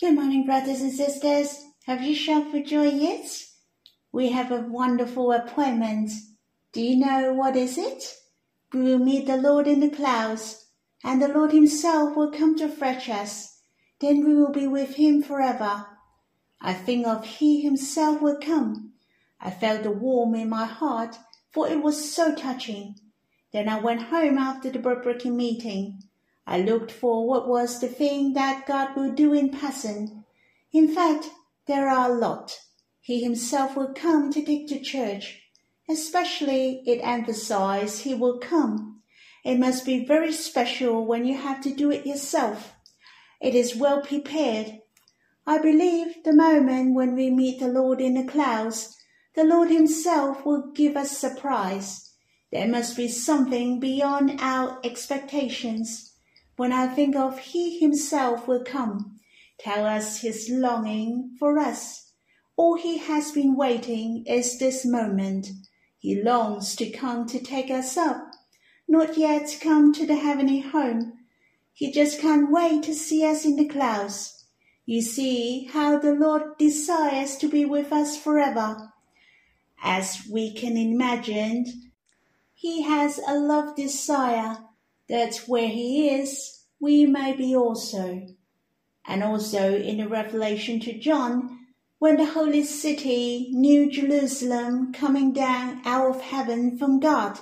Good morning, brothers and sisters. Have you shouted for joy yet? We have a wonderful appointment. Do you know what is it? We will meet the Lord in the clouds, and the Lord himself will come to fetch us. Then we will be with him forever. I think of he himself will come. I felt the warm in my heart, for it was so touching. Then I went home after the bread-breaking meeting. I looked for what was the thing that God will do in person. In fact, there are a lot. He himself will come to take to church. Especially it emphasized he will come. It must be very special when you have to do it yourself. It is well prepared. I believe the moment when we meet the Lord in the clouds, the Lord himself will give us surprise. There must be something beyond our expectations. When I think of He Himself will come, tell us His longing for us. All He has been waiting is this moment. He longs to come to take us up, not yet come to the heavenly home. He just can't wait to see us in the clouds. You see how the Lord desires to be with us forever. As we can imagine, He has a love desire that where he is, we may be also. And also in the revelation to John, when the holy city, New Jerusalem, coming down out of heaven from God.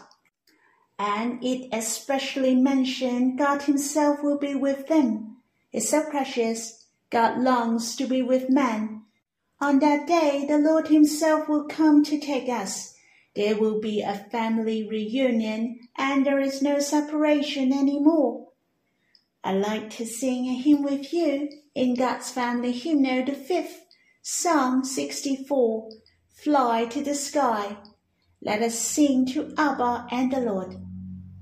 And it especially mentioned God himself will be with them. It's so precious. God longs to be with man. On that day, the Lord himself will come to take us there will be a family reunion and there is no separation anymore. I like to sing a hymn with you in God's Family Hymnal, the fifth, Psalm 64, Fly to the Sky. Let us sing to Abba and the Lord.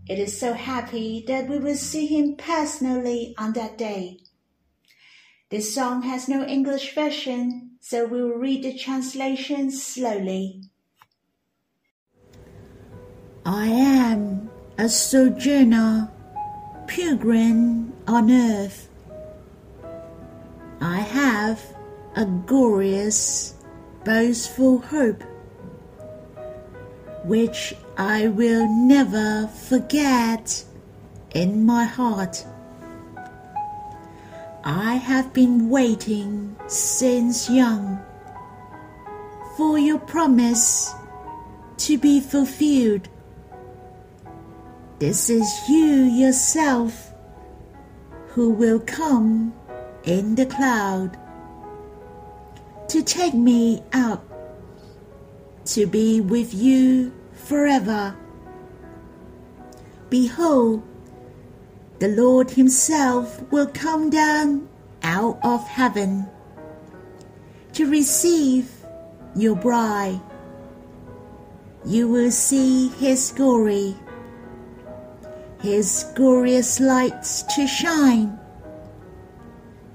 It is so happy that we will see him personally on that day. This song has no English version, so we will read the translation slowly. I am a sojourner, pilgrim on earth. I have a glorious, boastful hope, which I will never forget in my heart. I have been waiting since young for your promise to be fulfilled. This is you yourself who will come in the cloud to take me up to be with you forever. Behold, the Lord Himself will come down out of heaven to receive your bride. You will see His glory his glorious lights to shine.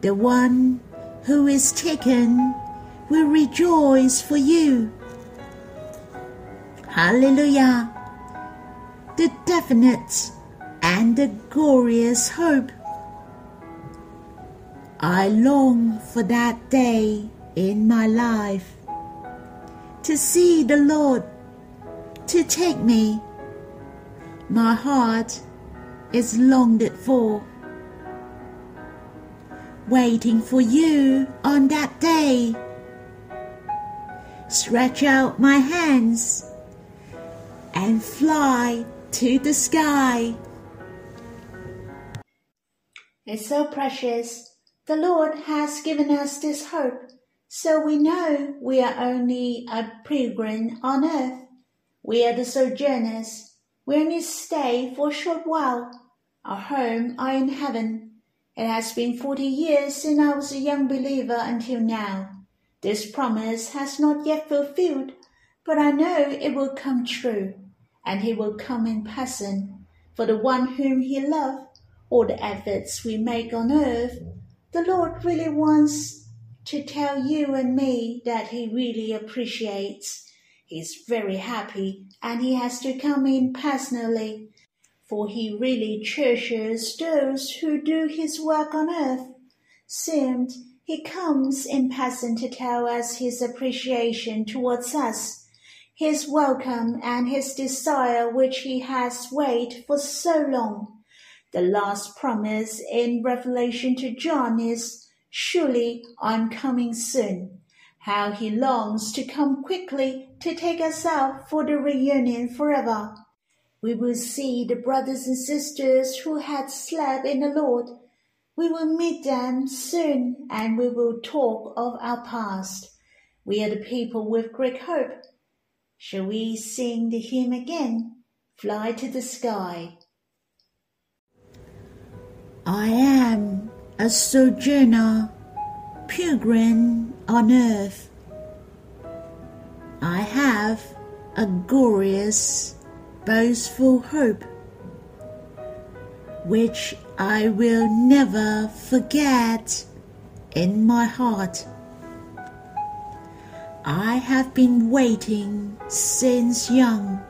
The one who is taken will rejoice for you. Hallelujah! The definite and the glorious hope. I long for that day in my life to see the Lord to take me. My heart is longed for, waiting for you on that day. Stretch out my hands and fly to the sky. It's so precious. The Lord has given us this hope, so we know we are only a pilgrim on earth. We are the sojourners we only stay for a short while. Our home are in heaven. It has been forty years since I was a young believer until now. This promise has not yet fulfilled, but I know it will come true, and he will come in person. For the one whom he loves, all the efforts we make on earth, the Lord really wants to tell you and me that he really appreciates He's very happy and he has to come in personally, for he really cherishes those who do his work on earth. Seemed he comes in person to tell us his appreciation towards us, his welcome and his desire which he has waited for so long. The last promise in Revelation to John is, Surely I'm coming soon. How he longs to come quickly to take us out for the reunion forever. We will see the brothers and sisters who had slept in the Lord. We will meet them soon and we will talk of our past. We are the people with great hope. Shall we sing the hymn again? Fly to the sky. I am a sojourner, pilgrim on earth. I have a glorious, boastful hope, which I will never forget in my heart. I have been waiting since young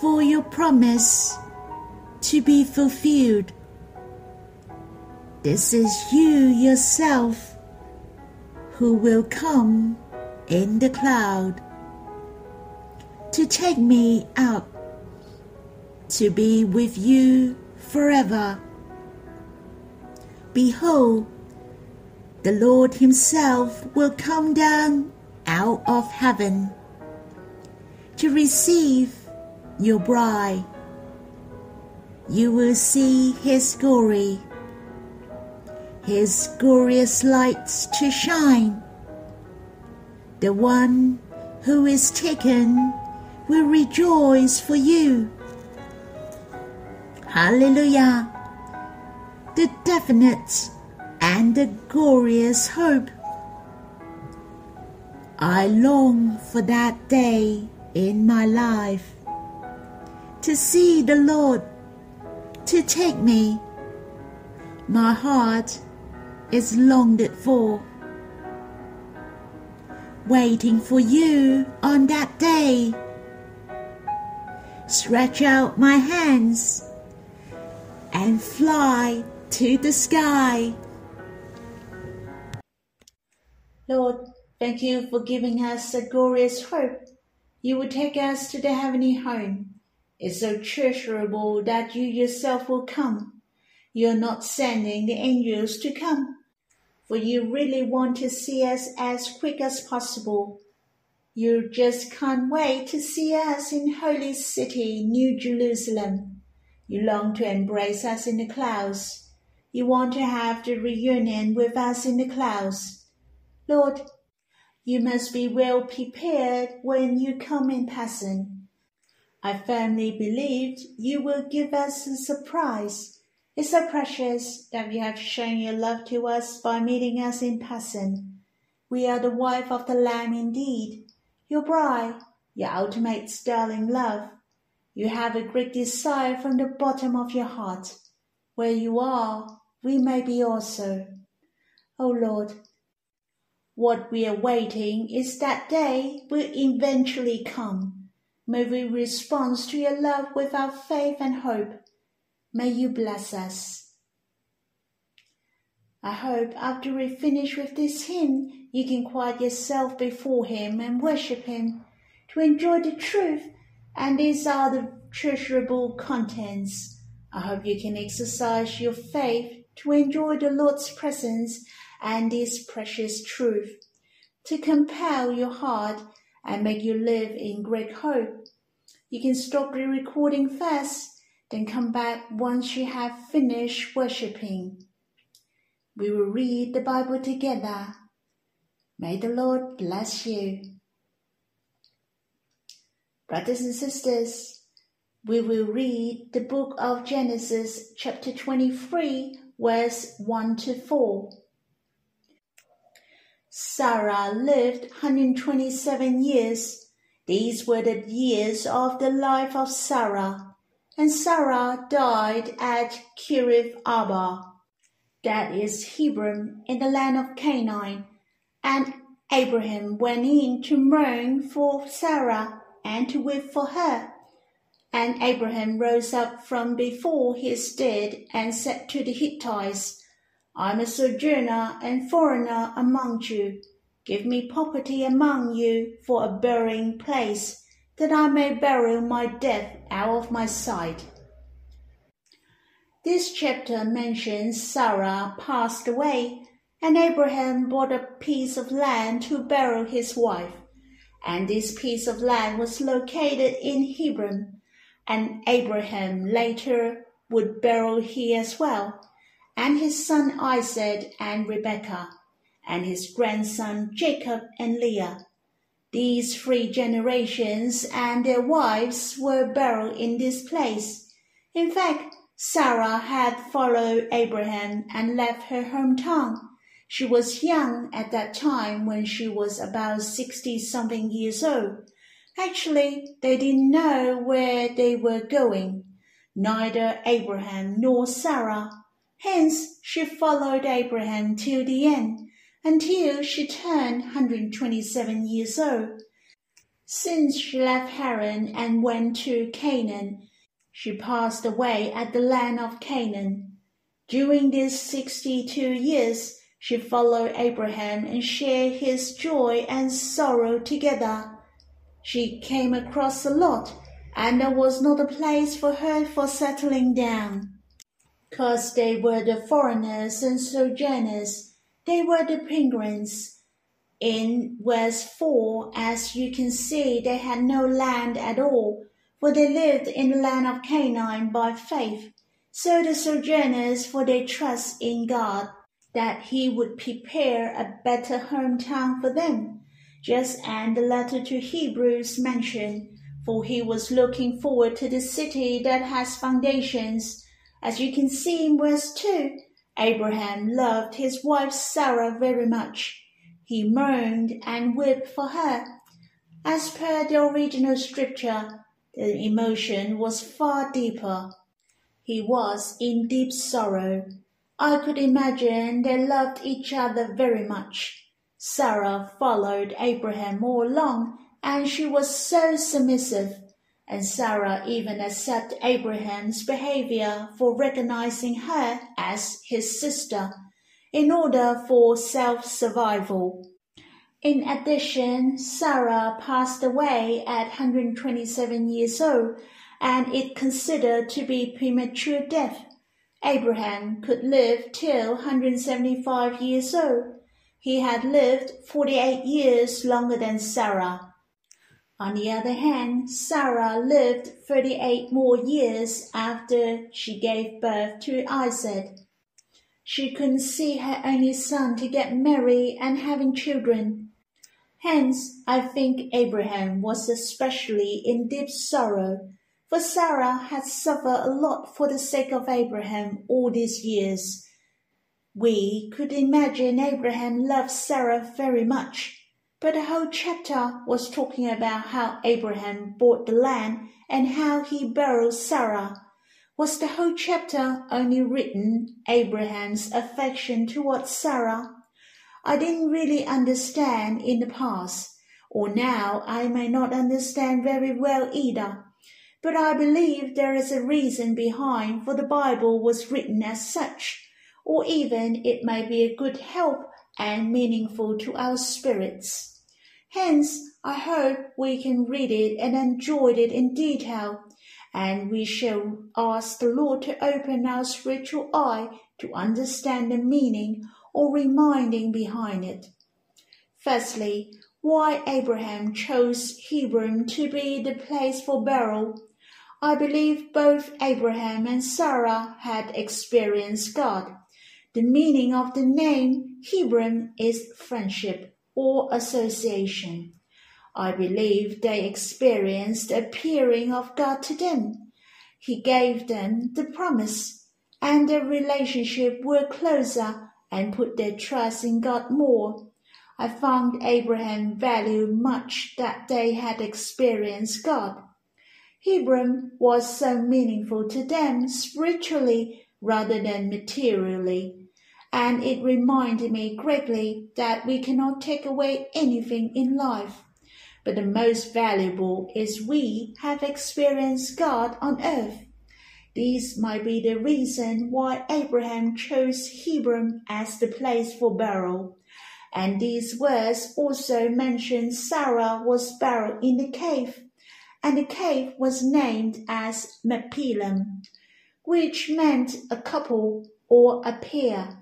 for your promise to be fulfilled. This is you yourself who will come in the cloud to take me out to be with you forever. Behold, the Lord Himself will come down out of heaven to receive your bride. You will see His glory his glorious lights to shine. The one who is taken will rejoice for you. Hallelujah! The definite and the glorious hope. I long for that day in my life to see the Lord, to take me. My heart is longed for. Waiting for you on that day. Stretch out my hands and fly to the sky. Lord, thank you for giving us a glorious hope. You will take us to the heavenly home. It's so treasurable that you yourself will come. You're not sending the angels to come for you really want to see us as quick as possible. You just can't wait to see us in Holy City, New Jerusalem. You long to embrace us in the clouds. You want to have the reunion with us in the clouds. Lord, you must be well prepared when you come in person. I firmly believe you will give us a surprise it's so precious that you have shown your love to us by meeting us in person. We are the wife of the Lamb indeed, your bride, your ultimate darling love. You have a great desire from the bottom of your heart. Where you are, we may be also. O Lord, what we are waiting is that day will eventually come. May we respond to your love with our faith and hope May you bless us. I hope after we finish with this hymn, you can quiet yourself before Him and worship Him to enjoy the truth. And these are the treasurable contents. I hope you can exercise your faith to enjoy the Lord's presence and His precious truth, to compel your heart and make you live in great hope. You can stop the recording first then come back once you have finished worshipping. We will read the Bible together. May the Lord bless you. Brothers and sisters, we will read the book of Genesis, chapter 23, verse 1 to 4. Sarah lived 127 years. These were the years of the life of Sarah and Sarah died at Kiriath-arba, that is Hebron, in the land of Canaan. And Abraham went in to mourn for Sarah and to weep for her. And Abraham rose up from before his dead and said to the Hittites, I'm a sojourner and foreigner among you. Give me property among you for a burying place, that I may bury my death out of my sight. This chapter mentions Sarah passed away, and Abraham bought a piece of land to bury his wife. And this piece of land was located in Hebron, and Abraham later would bury here as well, and his son Isaac and Rebekah, and his grandson Jacob and Leah. These three generations and their wives were buried in this place. In fact, Sarah had followed Abraham and left her hometown. She was young at that time when she was about sixty something years old. Actually, they didn't know where they were going, neither Abraham nor Sarah. Hence, she followed Abraham till the end, until she turned 127 years old. Since she left Haran and went to Canaan, she passed away at the land of Canaan. During these sixty-two years, she followed Abraham and shared his joy and sorrow together. She came across a lot, and there was not a place for her for settling down. Cause they were the foreigners and sojourners, they were the pilgrims. In verse 4, as you can see, they had no land at all, for they lived in the land of Canaan by faith. So the sojourners, for they trust in God, that he would prepare a better hometown for them, just as the letter to Hebrews mentioned, for he was looking forward to the city that has foundations. As you can see in verse 2, Abraham loved his wife Sarah very much. He mourned and wept for her. As per the original scripture, the emotion was far deeper. He was in deep sorrow. I could imagine they loved each other very much. Sarah followed Abraham all along, and she was so submissive, and Sarah even accepted Abraham's behavior for recognizing her as his sister in order for self-survival. In addition, Sarah passed away at 127 years old, and it considered to be premature death. Abraham could live till 175 years old. He had lived 48 years longer than Sarah. On the other hand, Sarah lived 38 more years after she gave birth to Isaac. She couldn't see her only son to get married and having children. Hence, I think Abraham was especially in deep sorrow, for Sarah had suffered a lot for the sake of Abraham all these years. We could imagine Abraham loved Sarah very much, but the whole chapter was talking about how Abraham bought the land and how he buried Sarah. Was the whole chapter only written Abraham's affection towards Sarah? I didn't really understand in the past, or now I may not understand very well either. But I believe there is a reason behind for the Bible was written as such, or even it may be a good help and meaningful to our spirits. Hence, I hope we can read it and enjoy it in detail, and we shall ask the Lord to open our spiritual eye to understand the meaning or reminding behind it. Firstly, why Abraham chose Hebron to be the place for burial. I believe both Abraham and Sarah had experienced God. The meaning of the name Hebron is friendship or association. I believe they experienced the appearing of God to them. He gave them the promise, and their relationship were closer and put their trust in God more. I found Abraham value much that they had experienced God. Hebron was so meaningful to them spiritually rather than materially, and it reminded me greatly that we cannot take away anything in life, but the most valuable is we have experienced God on earth. This might be the reason why Abraham chose Hebron as the place for burial. And these words also mention Sarah was buried in the cave, and the cave was named as Machpelah, which meant a couple or a pair.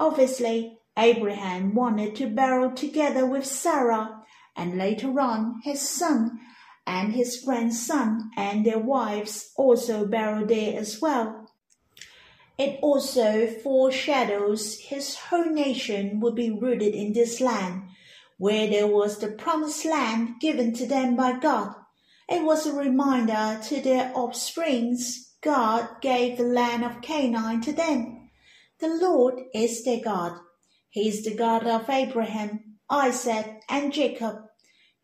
Obviously, Abraham wanted to bury together with Sarah, and later on his son and his grandson and their wives also buried there as well. It also foreshadows his whole nation would be rooted in this land, where there was the promised land given to them by God. It was a reminder to their offsprings God gave the land of Canaan to them. The Lord is their God. He is the God of Abraham, Isaac, and Jacob.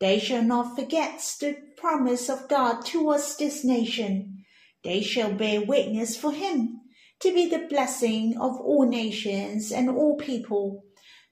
They shall not forget the promise of God towards this nation. They shall bear witness for him to be the blessing of all nations and all people.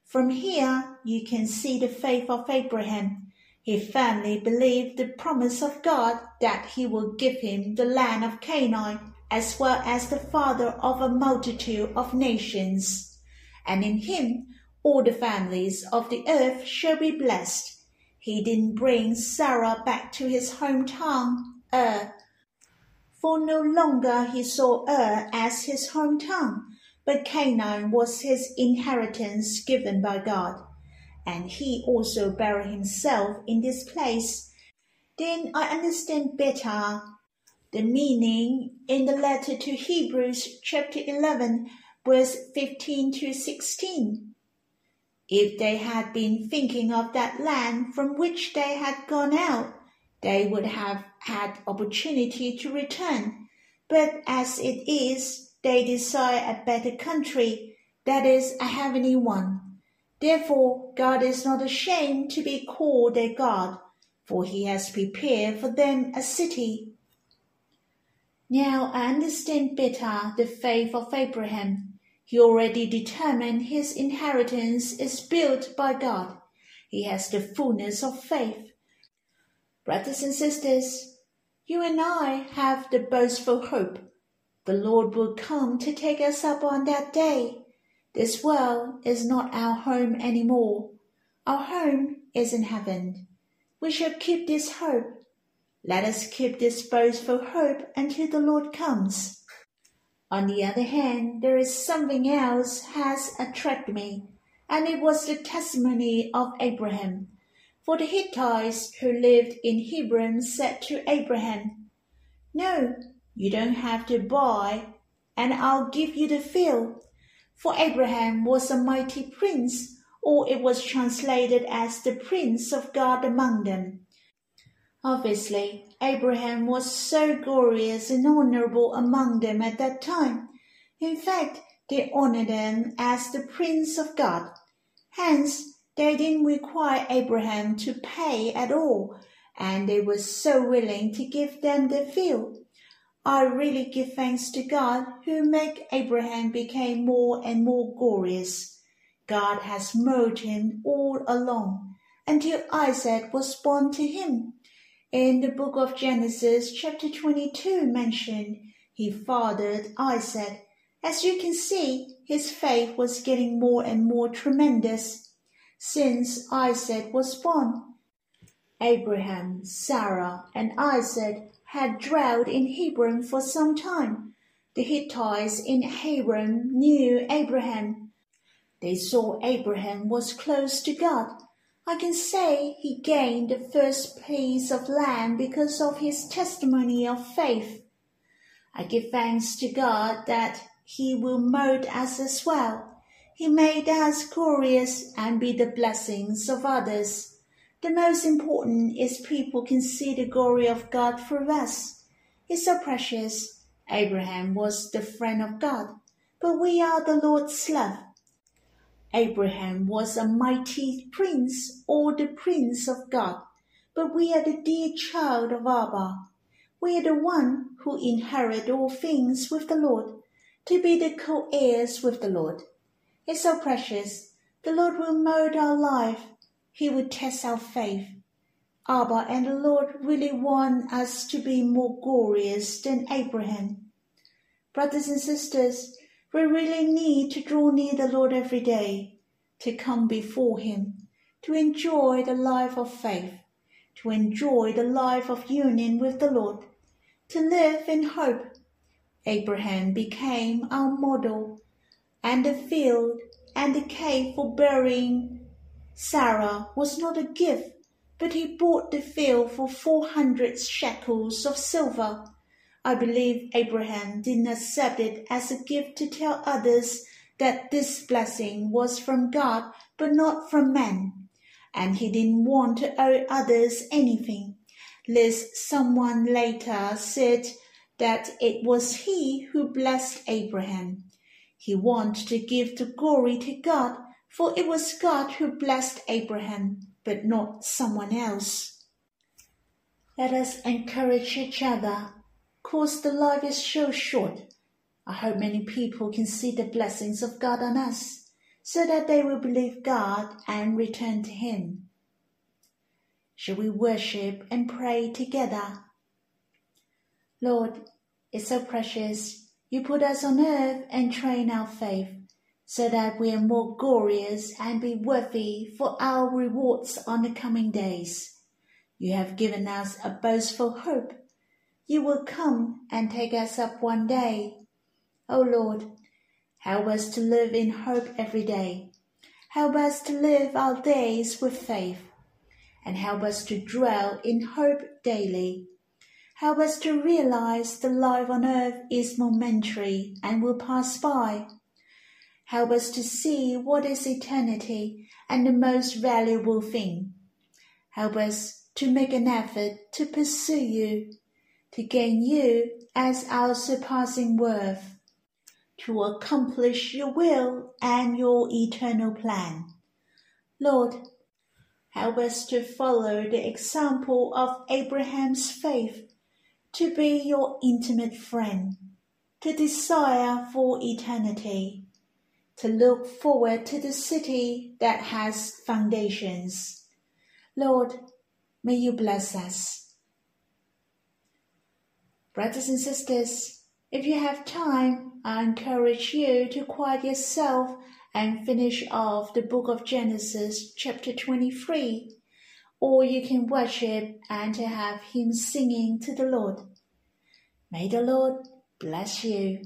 From here you can see the faith of Abraham. He firmly believed the promise of God that he will give him the land of Canaan as well as the father of a multitude of nations. And in him all the families of the earth shall be blessed. He didn't bring Sarah back to his hometown, Ur, for no longer he saw Ur as his hometown, but Canaan was his inheritance given by God, and he also buried himself in this place. Then I understand better the meaning in the letter to Hebrews chapter 11 verse 15 to 16. If they had been thinking of that land from which they had gone out, they would have had opportunity to return. But as it is, they desire a better country, that is, a heavenly one. Therefore, God is not ashamed to be called their God, for he has prepared for them a city. Now I understand better the faith of Abraham he already determined his inheritance is built by God. He has the fullness of faith. Brothers and sisters, you and I have the boastful hope. The Lord will come to take us up on that day. This world is not our home any more. Our home is in heaven. We shall keep this hope. Let us keep this boastful hope until the Lord comes. On the other hand, there is something else has attracted me, and it was the testimony of Abraham. For the Hittites who lived in Hebron said to Abraham, No, you don't have to buy, and I'll give you the field. For Abraham was a mighty prince, or it was translated as the prince of God among them. Obviously, Abraham was so glorious and honorable among them at that time. In fact, they honored him as the Prince of God. Hence, they didn't require Abraham to pay at all, and they were so willing to give them the field. I really give thanks to God who made Abraham become more and more glorious. God has molded him all along until Isaac was born to him in the book of Genesis, chapter 22 mentioned he fathered Isaac. As you can see, his faith was getting more and more tremendous since Isaac was born. Abraham, Sarah, and Isaac had dwelt in Hebron for some time. The Hittites in Hebron knew Abraham. They saw Abraham was close to God I can say he gained the first piece of land because of his testimony of faith. I give thanks to God that he will mold us as well. He made us glorious and be the blessings of others. The most important is people can see the glory of God through us. It's so precious. Abraham was the friend of God, but we are the Lord's love. Abraham was a mighty prince or the prince of God, but we are the dear child of Abba. We are the one who inherit all things with the Lord, to be the co-heirs with the Lord. It's so precious. The Lord will mold our life. He will test our faith. Abba and the Lord really want us to be more glorious than Abraham. Brothers and sisters, we really need to draw near the Lord every day, to come before Him, to enjoy the life of faith, to enjoy the life of union with the Lord, to live in hope. Abraham became our model, and the field and the cave for burying Sarah was not a gift, but he bought the field for four hundred shekels of silver. I believe Abraham didn't accept it as a gift to tell others that this blessing was from God but not from man. And he didn't want to owe others anything, lest someone later said that it was he who blessed Abraham. He wanted to give the glory to God, for it was God who blessed Abraham, but not someone else. Let us encourage each other course, the life is so short. I hope many people can see the blessings of God on us, so that they will believe God and return to Him. Shall we worship and pray together? Lord, it's so precious. You put us on earth and train our faith, so that we are more glorious and be worthy for our rewards on the coming days. You have given us a boastful hope you will come and take us up one day. O Lord, help us to live in hope every day. Help us to live our days with faith, and help us to dwell in hope daily. Help us to realize the life on earth is momentary and will pass by. Help us to see what is eternity and the most valuable thing. Help us to make an effort to pursue you to gain you as our surpassing worth, to accomplish your will and your eternal plan. Lord, help us to follow the example of Abraham's faith, to be your intimate friend, to desire for eternity, to look forward to the city that has foundations. Lord, may you bless us Brothers and sisters, if you have time, I encourage you to quiet yourself and finish off the book of Genesis, chapter 23, or you can worship and to have hymn singing to the Lord. May the Lord bless you.